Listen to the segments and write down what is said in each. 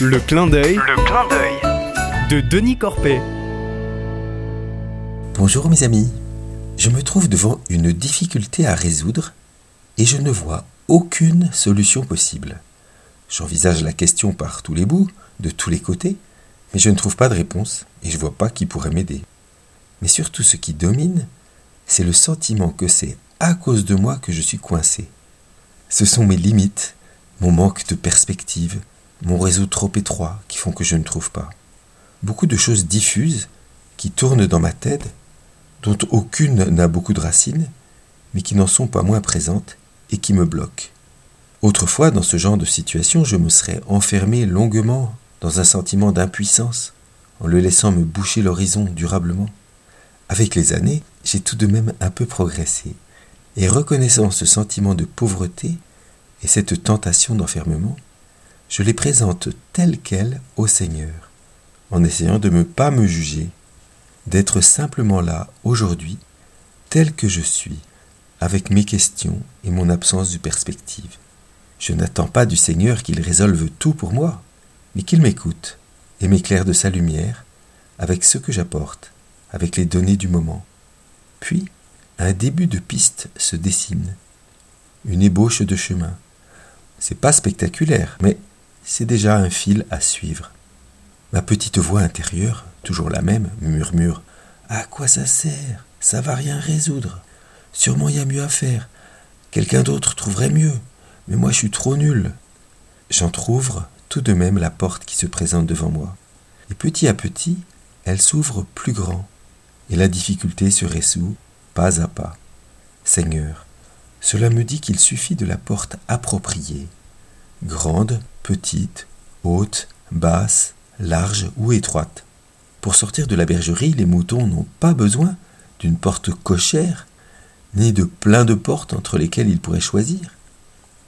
Le clin d'œil Le clin d'œil. de Denis Corpet. Bonjour mes amis. Je me trouve devant une difficulté à résoudre et je ne vois aucune solution possible. J'envisage la question par tous les bouts, de tous les côtés, mais je ne trouve pas de réponse et je vois pas qui pourrait m'aider. Mais surtout ce qui domine, c'est le sentiment que c'est à cause de moi que je suis coincé. Ce sont mes limites, mon manque de perspective, mon réseau trop étroit qui font que je ne trouve pas. Beaucoup de choses diffuses qui tournent dans ma tête, dont aucune n'a beaucoup de racines, mais qui n'en sont pas moins présentes et qui me bloquent. Autrefois, dans ce genre de situation, je me serais enfermé longuement dans un sentiment d'impuissance, en le laissant me boucher l'horizon durablement. Avec les années, j'ai tout de même un peu progressé, et reconnaissant ce sentiment de pauvreté et cette tentation d'enfermement, je les présente telles quelles au Seigneur, en essayant de ne pas me juger, d'être simplement là aujourd'hui, tel que je suis, avec mes questions et mon absence de perspective. Je n'attends pas du Seigneur qu'il résolve tout pour moi, mais qu'il m'écoute et m'éclaire de sa lumière avec ce que j'apporte, avec les données du moment. Puis, un début de piste se dessine, une ébauche de chemin. C'est pas spectaculaire, mais c'est déjà un fil à suivre. Ma petite voix intérieure, toujours la même, me murmure À quoi ça sert? Ça va rien résoudre. Sûrement il y a mieux à faire. Quelqu'un d'autre trouverait mieux. Mais moi je suis trop nul. J'entr'ouvre tout de même la porte qui se présente devant moi. Et petit à petit, elle s'ouvre plus grand. Et la difficulté se résout pas à pas. Seigneur, cela me dit qu'il suffit de la porte appropriée. Grande, petite, haute, basse, large ou étroite. Pour sortir de la bergerie, les moutons n'ont pas besoin d'une porte cochère, ni de plein de portes entre lesquelles ils pourraient choisir.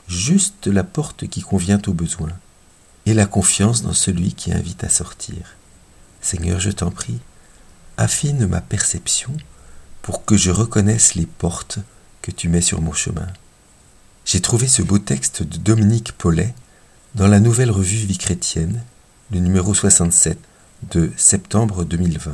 Juste la porte qui convient aux besoins, et la confiance dans celui qui invite à sortir. Seigneur, je t'en prie, affine ma perception pour que je reconnaisse les portes que tu mets sur mon chemin. J'ai trouvé ce beau texte de Dominique Paulet dans la nouvelle revue Vie chrétienne, le numéro 67 de septembre 2020.